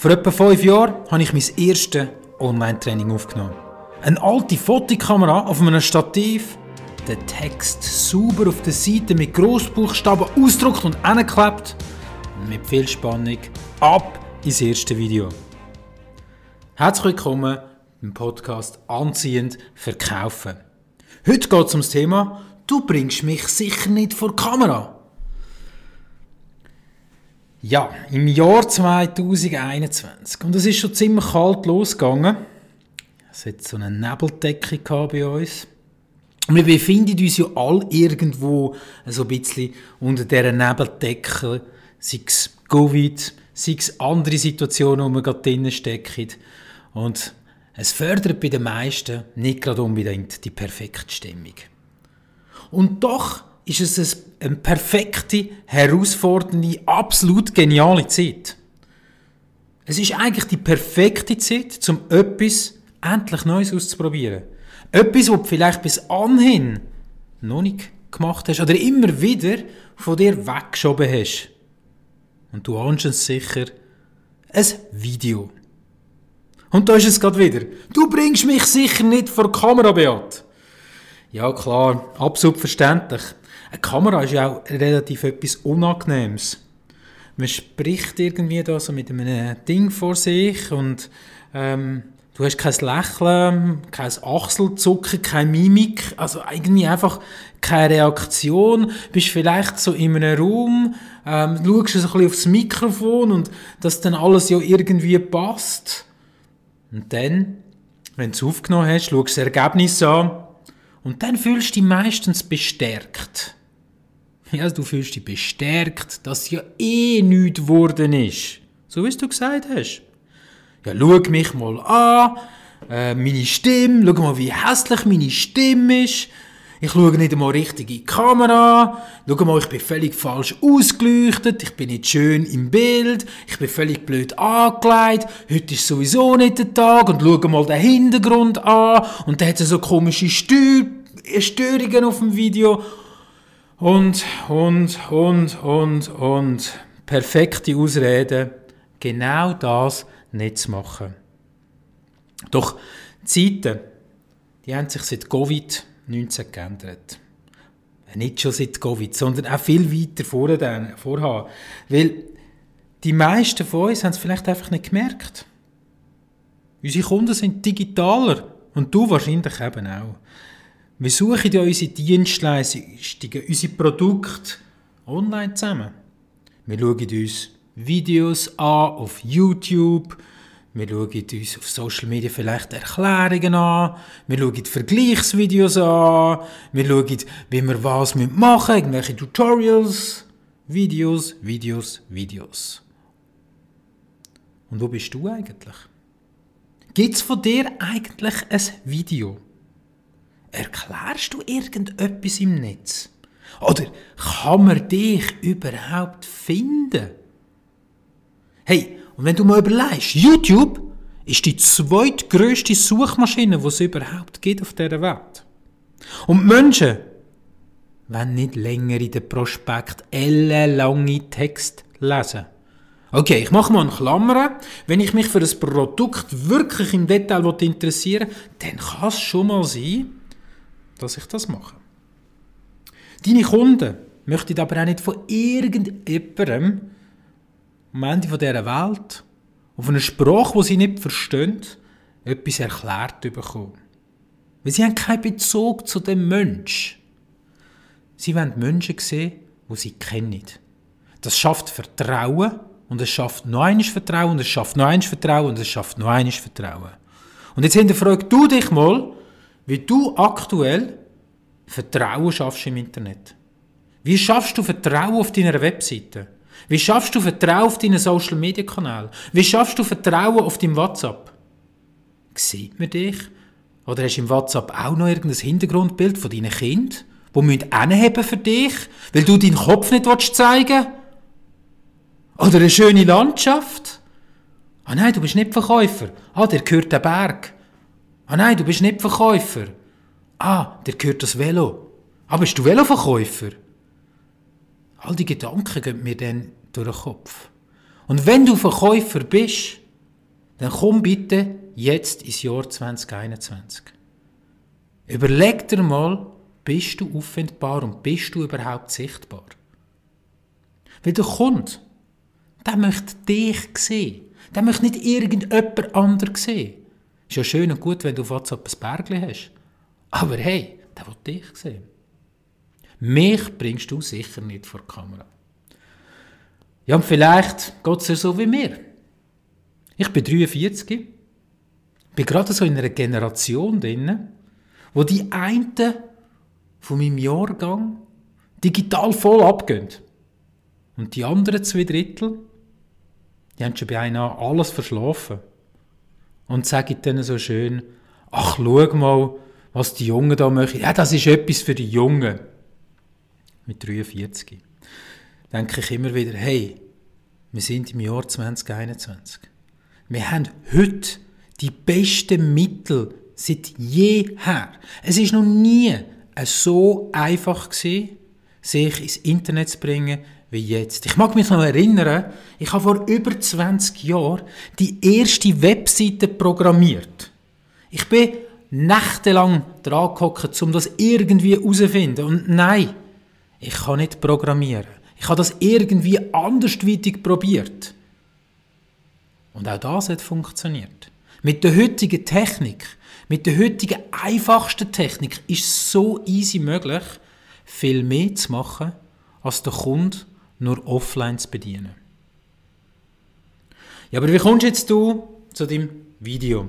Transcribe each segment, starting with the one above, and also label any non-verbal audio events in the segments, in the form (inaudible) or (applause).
Vor etwa fünf Jahren habe ich mein erstes Online-Training aufgenommen. Eine alte Fotokamera auf einem Stativ, den Text sauber auf der Seite mit Großbuchstaben ausgedruckt und angeklebt mit viel Spannung ab ins erste Video. Herzlich willkommen im Podcast Anziehend Verkaufen. Heute geht es um das Thema Du bringst mich sicher nicht vor die Kamera. Ja, im Jahr 2021. Und es ist schon ziemlich kalt losgegangen. Es hat so eine Nebeldecke bei uns. Und wir befinden uns ja alle irgendwo so ein bisschen unter dieser Nebeldecke, sei es Covid, sei es andere Situationen, wo wir gerade drinnen stecken. Und es fördert bei den meisten nicht gerade unbedingt die perfekte Stimmung. Und doch ist es eine perfekte, herausfordernde, absolut geniale Zeit. Es ist eigentlich die perfekte Zeit, um etwas endlich Neues auszuprobieren. Etwas, was du vielleicht bis anhin noch nicht gemacht hast oder immer wieder von dir weggeschoben hast. Und du ahnst es sicher, ein Video. Und da ist es gerade wieder. Du bringst mich sicher nicht vor die Kamera, Beat. Ja klar, absolut verständlich. Eine Kamera ist ja auch relativ etwas Unangenehmes. Man spricht irgendwie da so mit einem Ding vor sich und ähm, du hast kein Lächeln, kein Achselzucken, keine Mimik, also irgendwie einfach keine Reaktion. Bist vielleicht so in einem Raum, ähm, schaust so ein bisschen aufs Mikrofon und dass dann alles ja irgendwie passt. Und dann, wenn du es aufgenommen hast, schaust du das Ergebnis an und dann fühlst du dich meistens bestärkt. Ja, du fühlst dich bestärkt, dass ja eh nichts geworden ist. So wie du gesagt hast. Ja, schau mich mal an, äh, meine Stimme, schau mal, wie hässlich meine Stimme ist. Ich schaue nicht einmal richtig in die Kamera. Schau mal, ich bin völlig falsch ausgeleuchtet. Ich bin nicht schön im Bild. Ich bin völlig blöd angelegt. Heute ist sowieso nicht der Tag. Und schau mal den Hintergrund an. Und der hat so komische Stör Störungen auf dem Video. Und, und, und, und, und. Perfekte Ausreden, genau das nicht zu machen. Doch die Zeiten, die haben sich seit Covid-19 geändert. Nicht schon seit Covid, sondern auch viel weiter vorher. vorher. Weil die meisten von uns haben es vielleicht einfach nicht gemerkt. Unsere Kunden sind digitaler und du wahrscheinlich eben auch. Wir suchen ja unsere Dienstleistungen, unsere Produkte online zusammen. Wir schauen uns Videos an auf YouTube, wir schauen uns auf Social Media vielleicht Erklärungen an, wir schauen Vergleichsvideos an, wir schauen, wie wir was machen müssen, irgendwelche Tutorials, Videos, Videos, Videos. Und wo bist du eigentlich? Gibt es von dir eigentlich ein Video? Erklärst du irgendetwas im Netz? Oder kann man dich überhaupt finden? Hey, und wenn du mal überlegst, YouTube ist die zweitgrößte Suchmaschine, die es überhaupt gibt auf dieser Welt. Und Menschen wollen nicht länger in den Prospekt ellenlange Text lesen. Okay, ich mache mal eine Klammer. Wenn ich mich für ein Produkt wirklich im Detail interessiere, dann kann es schon mal sein, dass ich das mache. Deine Kunden möchten aber auch nicht von irgendjemandem am Ende dieser Welt auf eine Sprache, die sie nicht verstehen, etwas erklärt bekommen. Weil sie haben keinen Bezug zu dem Mensch. Sie wollen Menschen sehen, die sie kennen. Das schafft Vertrauen und es schafft noch eines Vertrauen und es schafft noch eines Vertrauen und es schafft noch eines Vertrauen. Und jetzt hinterfrag du dich mal, wie du aktuell Vertrauen schaffst im Internet. Wie schaffst du Vertrauen auf deiner Webseite? Wie schaffst du Vertrauen auf deinen Social Media Kanal? Wie schaffst du Vertrauen auf deinem WhatsApp? Sieht man dich? Oder hast du im WhatsApp auch noch irgendein Hintergrundbild von deinen Kind, wo müssen anheben für dich, weil du deinen Kopf nicht zeigen willst? Oder eine schöne Landschaft? Ah nein, du bist nicht Verkäufer. Ah, der gehört der Berg. Ah nein, du bist nicht Verkäufer. Ah, der gehört das Velo. Ah, bist du Veloverkäufer? All die Gedanken gehen mir dann durch den Kopf. Und wenn du Verkäufer bist, dann komm bitte jetzt ins Jahr 2021. Überleg dir mal, bist du auffindbar und bist du überhaupt sichtbar? Weil der Kunde, der möchte dich sehen. Der möchte nicht irgendjemand anderes sehen. Ist ja schön und gut, wenn du auf WhatsApp ein Bergli hast. Aber hey, der will dich sehen. Mich bringst du sicher nicht vor die Kamera. Ja, und vielleicht geht es dir so wie mir. Ich bin 43, bin gerade so in einer Generation drin, wo die einen von meinem Jahrgang digital voll abgehen. Und die anderen zwei Drittel, die haben schon beinahe alles verschlafen. Und sagen dann so schön, ach, schau mal, was die Jungen da machen. Ja, das ist etwas für die Jungen. Mit 43. Denke ich immer wieder, hey, wir sind im Jahr 2021. Wir haben heute die besten Mittel seit jeher. Es ist noch nie so einfach gewesen, sich ins Internet zu bringen wie jetzt. Ich mag mich noch erinnern, ich habe vor über 20 Jahren die erste Webseite programmiert. Ich bin nächtelang dran gehockt, um das irgendwie herauszufinden. Und nein, ich kann nicht programmieren. Ich habe das irgendwie andersweitig probiert. Und auch das hat funktioniert. Mit der heutigen Technik, mit der heutigen einfachsten Technik ist es so easy möglich, viel mehr zu machen, als der Kunde nur offline zu bedienen. Ja, aber wie kommst jetzt du zu dem Video?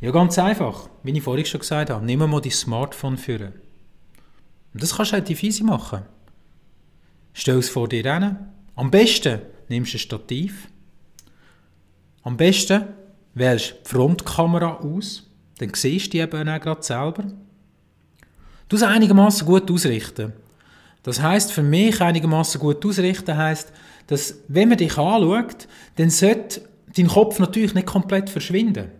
Ja, ganz einfach. Wie ich vorhin schon gesagt habe, nimm mal dein Smartphone führen. Und das kannst du relativ easy machen. Stell es vor dir hin. Am besten nimmst du ein Stativ. Am besten wählst du die Frontkamera aus. Dann siehst du die eben auch gerade selber. Du es einigermaßen gut ausrichten. Das heißt für mich einigermaßen gut ausrichten heißt, dass wenn man dich anschaut, dann sollte dein Kopf natürlich nicht komplett verschwinden,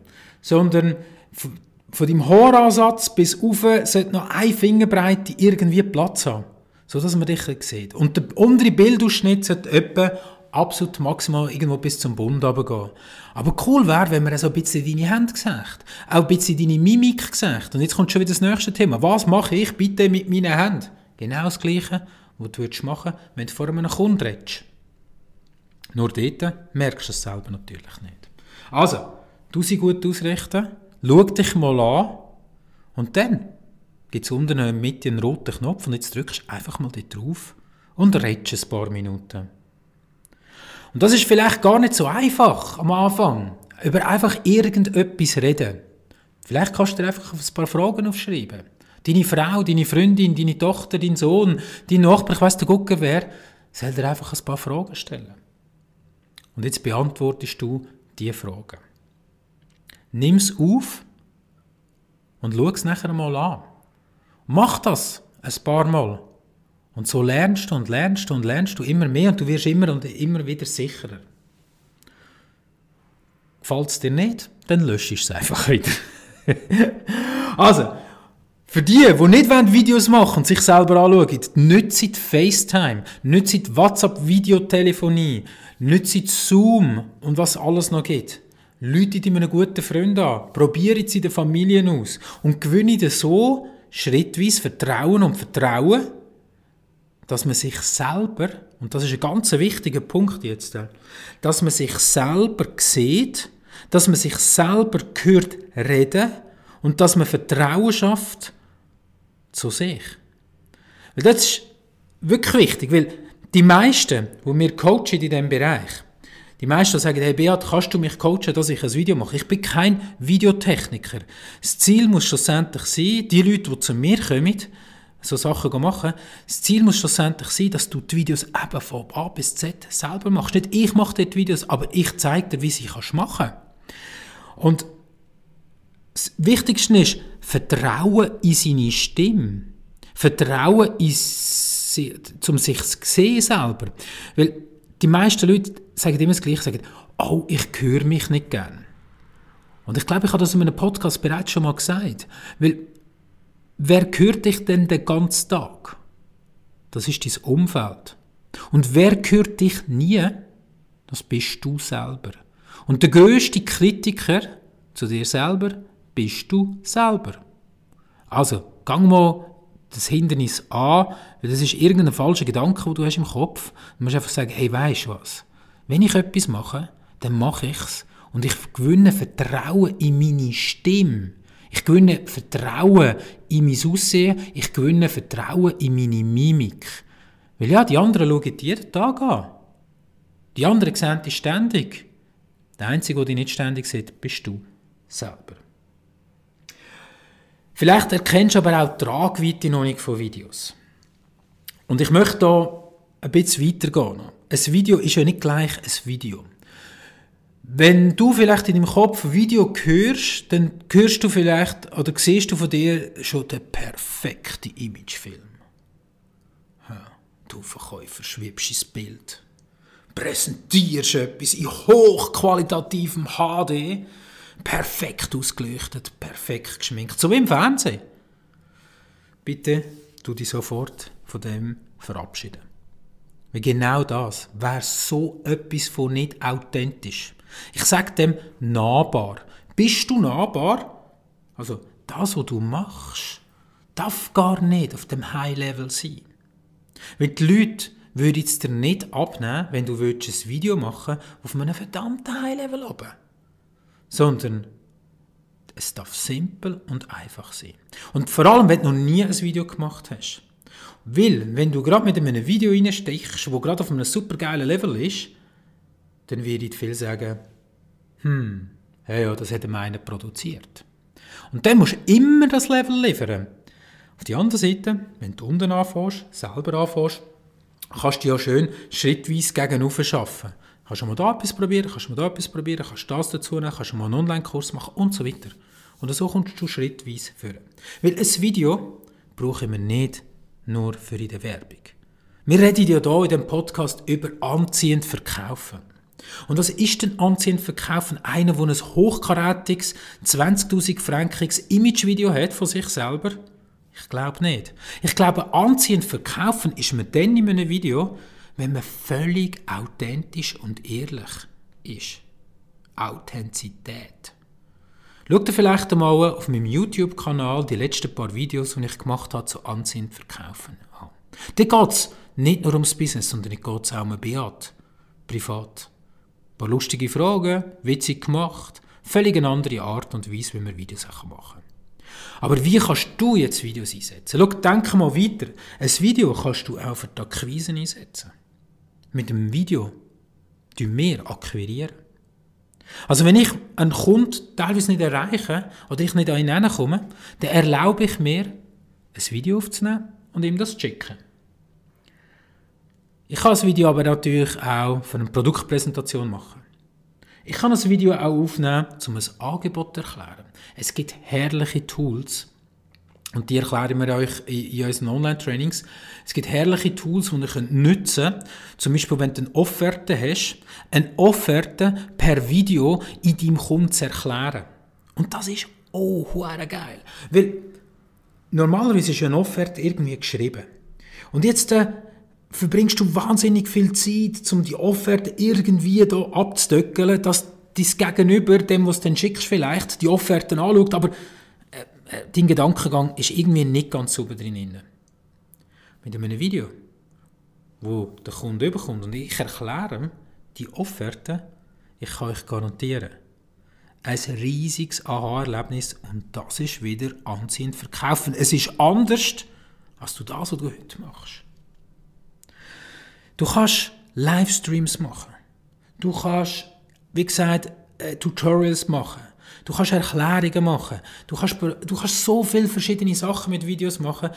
sondern von deinem Haaransatz bis auf sollte noch eine Fingerbreite irgendwie Platz haben, so dass man dich sieht. Und der untere Bildausschnitt sollte etwa absolut maximal irgendwo bis zum Bund gehen. Aber cool wäre, wenn man so ein bisschen deine Hände sieht, auch ein bisschen deine Mimik sieht. Und jetzt kommt schon wieder das nächste Thema. Was mache ich bitte mit meinen Händen? Genau das Gleiche, was du machen würdest, wenn du vor einem Kunden redest. Nur dort merkst du es selber natürlich nicht. Also, du sie gut ausrichten, schau dich mal an und dann gibt es unten in der Mitte einen roten Knopf und jetzt drückst du einfach mal dort drauf und redest ein paar Minuten. Und das ist vielleicht gar nicht so einfach am Anfang, über einfach irgendetwas reden. Vielleicht kannst du dir einfach ein paar Fragen aufschreiben. Deine Frau, deine Freundin, deine Tochter, dein Sohn, dein Nachbar, ich weiss der Gucke wer, soll dir einfach ein paar Fragen stellen. Und jetzt beantwortest du diese Fragen. Nimm es auf und schau es nachher mal an. Mach das ein paar Mal. Und so lernst du und lernst du und lernst du immer mehr und du wirst immer und immer wieder sicherer. Gefällt es dir nicht, dann löschst du es einfach wieder. (laughs) also, für die, die nicht Videos machen und sich selber anschauen, nützt FaceTime, nützt WhatsApp-Videotelefonie, nützt Zoom und was alles noch gibt. Leute in einem guten Freund an, probieren sie in der Familie aus und gewinnen so schrittweise Vertrauen und Vertrauen, dass man sich selber, und das ist ein ganz wichtiger Punkt jetzt, dass man sich selber sieht, dass man sich selber gehört reden und dass man Vertrauen schafft, zu sich. Weil das ist wirklich wichtig, weil die meisten, die wir coachen in diesem Bereich, die meisten sagen, hey Beat, kannst du mich coachen, dass ich ein Video mache? Ich bin kein Videotechniker. Das Ziel muss schlussendlich sein, die Leute, die zu mir kommen, so Sachen machen, das Ziel muss schlussendlich sein, dass du die Videos eben von A bis Z selber machst. Nicht ich mache dort Videos, aber ich zeige dir, wie sie machen kannst. Und das Wichtigste ist, Vertrauen in seine Stimme. Vertrauen in sie, zum sich zu sehen selber. Weil die meisten Leute sagen immer das Gleiche, sagen, oh, ich höre mich nicht gern. Und ich glaube, ich habe das in einem Podcast bereits schon mal gesagt. Weil, wer hört dich denn den ganzen Tag? Das ist dein Umfeld. Und wer hört dich nie? Das bist du selber. Und der grösste Kritiker zu dir selber bist du selber. Also, gang mal das Hindernis an, weil das ist irgendein falscher Gedanke, den du hast im Kopf. Du musst einfach sagen, hey, weisst was? Wenn ich etwas mache, dann mache ich es. Und ich gewinne Vertrauen in meine Stimme. Ich gewinne Vertrauen in mein Aussehen. Ich gewinne Vertrauen in meine Mimik. Weil ja, die anderen schauen jeden Tag an. Die anderen sehen dich ständig. Der Einzige, der dich nicht ständig sieht, bist du selber. Vielleicht erkennst du aber auch die Tragweite noch nicht von Videos. Und ich möchte da ein bisschen weitergehen. Ein Video ist ja nicht gleich ein Video. Wenn du vielleicht in deinem Kopf ein Video hörst, dann hörst du vielleicht oder siehst du von dir schon den perfekten Imagefilm. Ja, du Verkäufer schwebst ins Bild, präsentierst etwas in hochqualitativem HD, perfekt ausgeleuchtet, perfekt geschminkt, so wie im Fernsehen. Bitte tu dich sofort von dem verabschieden. Weil genau das wäre so etwas von nicht authentisch. Ich sage dem nahbar. Bist du nahbar? Also das, was du machst, darf gar nicht auf dem High-Level sein. Weil die Leute würden es dir nicht abnehmen, wenn du ein Video machen auf einem verdammten High-Level oben sondern es darf simpel und einfach sein. Und vor allem, wenn du noch nie ein Video gemacht hast. Weil, wenn du gerade mit einem Video reinstechst, wo gerade auf einem supergeilen Level ist, dann würde viel sagen, hm, ja, ja, das hat einer produziert. Und dann musst du immer das Level liefern. Auf der anderen Seite, wenn du unten anfängst, selber anfängst, kannst du ja schön schrittweise gegen schaffen. Kannst du mal da etwas probieren, kannst du mal da etwas probieren, kannst du das dazu nehmen, kannst du mal einen Online-Kurs machen und so weiter. Und so kommst du schrittweise führen. Weil ein Video brauchen wir nicht nur für in der Werbung. Wir reden ja hier in diesem Podcast über anziehend verkaufen. Und was ist denn anziehend verkaufen? Einer, der ein hochkarätiges, 20.000 frankiges Imagevideo hat von sich selber? Ich glaube nicht. Ich glaube, anziehend verkaufen ist man dann in einem Video, wenn man völlig authentisch und ehrlich ist. Authentizität. Schaut ihr vielleicht einmal auf meinem YouTube-Kanal die letzten paar Videos, die ich gemacht habe, zu Ansehen verkaufen an. Da geht es nicht nur ums Business, sondern es geht auch um Beat. Privat. Ein paar lustige Fragen, witzig gemacht, völlig eine andere Art und Weise, wie wir Videos machen. Aber wie kannst du jetzt Videos einsetzen? Schau, denk mal weiter. Ein Video kannst du auch für die Akquise einsetzen mit dem Video mehr akquirieren. Also wenn ich einen Kunden teilweise nicht erreiche oder ich nicht an ihn hinkomme, dann erlaube ich mir, ein Video aufzunehmen und ihm das zu schicken. Ich kann das Video aber natürlich auch für eine Produktpräsentation machen. Ich kann das Video auch aufnehmen, um ein Angebot zu erklären. Es gibt herrliche Tools, und die erklären wir euch in unseren Online-Trainings. Es gibt herrliche Tools, die ihr nutzen könnt. Zum Beispiel, wenn du eine Offerte hast, eine Offerte per Video in deinem Kunden zu erklären. Und das ist oh, geil. Weil normalerweise ist eine Offerte irgendwie geschrieben. Und jetzt äh, verbringst du wahnsinnig viel Zeit, um die Offerte irgendwie da abzudöckeln, dass dein Gegenüber, dem, was du dann schickst, vielleicht die Offerten anschaut, aber dein Gedankengang ist irgendwie nicht ganz sauber drin. Mit einem Video, wo der Kunde überkommt und ich erkläre die Offerte, ich kann euch garantieren, ein riesiges Aha-Erlebnis und das ist wieder anziehend verkaufen. Es ist anders, als du das, was du heute machst. Du kannst Livestreams machen. Du kannst, wie gesagt, äh, Tutorials machen. Du kannst Erklärungen machen. Du kannst, du kannst so viele verschiedene Sachen mit Videos machen.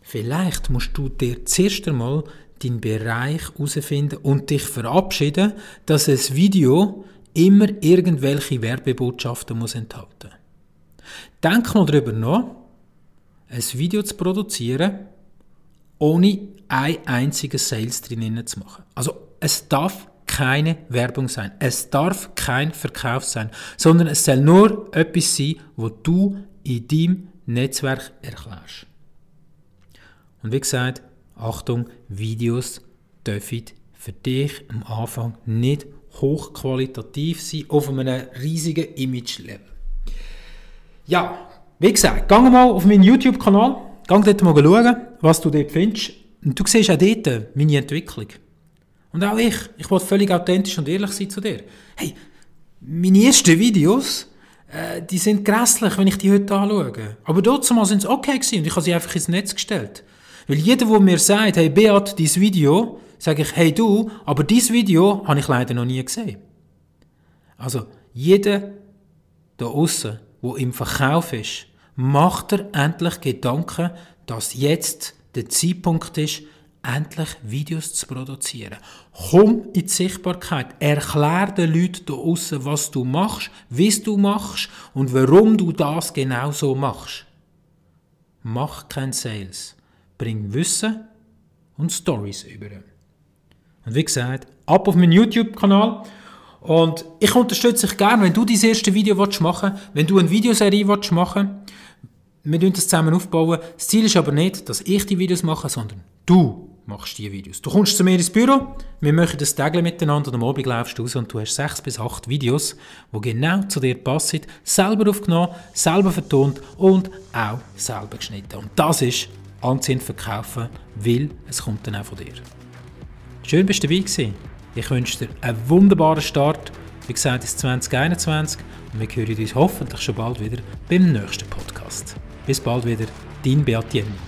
Vielleicht musst du dir zuerst einmal deinen Bereich herausfinden und dich verabschieden, dass ein Video immer irgendwelche Werbebotschaften muss enthalten. Denk mal darüber nach, ein Video zu produzieren, ohne ein einziges Sales drin zu machen. Also es darf keine Werbung sein. Es darf kein Verkauf sein, sondern es soll nur etwas sein, wo du in deinem Netzwerk erklärst. Und wie gesagt, Achtung, Videos dürfen für dich am Anfang nicht hochqualitativ sein, auf einem riesigen Image-Level. Ja, wie gesagt, geh mal auf meinen YouTube-Kanal, geh dort mal schauen, was du dort findest. Und du siehst auch dort meine Entwicklung. Und auch ich, ich wollte völlig authentisch und ehrlich sein zu dir. Hey, meine ersten Videos, äh, die sind grässlich, wenn ich die heute anschaue. Aber dort mal sind sie okay gewesen und ich habe sie einfach ins Netz gestellt. Weil jeder, der mir sagt, hey Beat, dieses Video, sage ich, hey du, aber dieses Video habe ich leider noch nie gesehen. Also, jeder da außen, wo im Verkauf ist, macht er endlich Gedanken, dass jetzt der Zeitpunkt ist, endlich Videos zu produzieren. Komm in die Sichtbarkeit. Erklär den Leuten da außen, was du machst, wie du machst und warum du das genau so machst. Mach kein Sales. Bring Wissen und Stories über. Und wie gesagt, ab auf meinen YouTube-Kanal. Und ich unterstütze dich gerne, wenn du dein erste Video machen willst, wenn du eine Videoserie machen willst. Wir bauen das zusammen aufbauen. Das Ziel ist aber nicht, dass ich die Videos mache, sondern du machst die Videos. Du kommst zu mir ins Büro, wir machen das Tag miteinander und am Abend läufst du raus und du hast sechs bis acht Videos, die genau zu dir passen, selber aufgenommen, selber vertont und auch selber geschnitten. Und das ist anziehend verkaufen, weil es kommt dann auch von dir. Schön, dass du dabei gewesen. Ich wünsche dir einen wunderbaren Start, wie gesagt, ins 2021 und wir hören uns hoffentlich schon bald wieder beim nächsten Podcast. Bis bald wieder, dein Beat Jenny.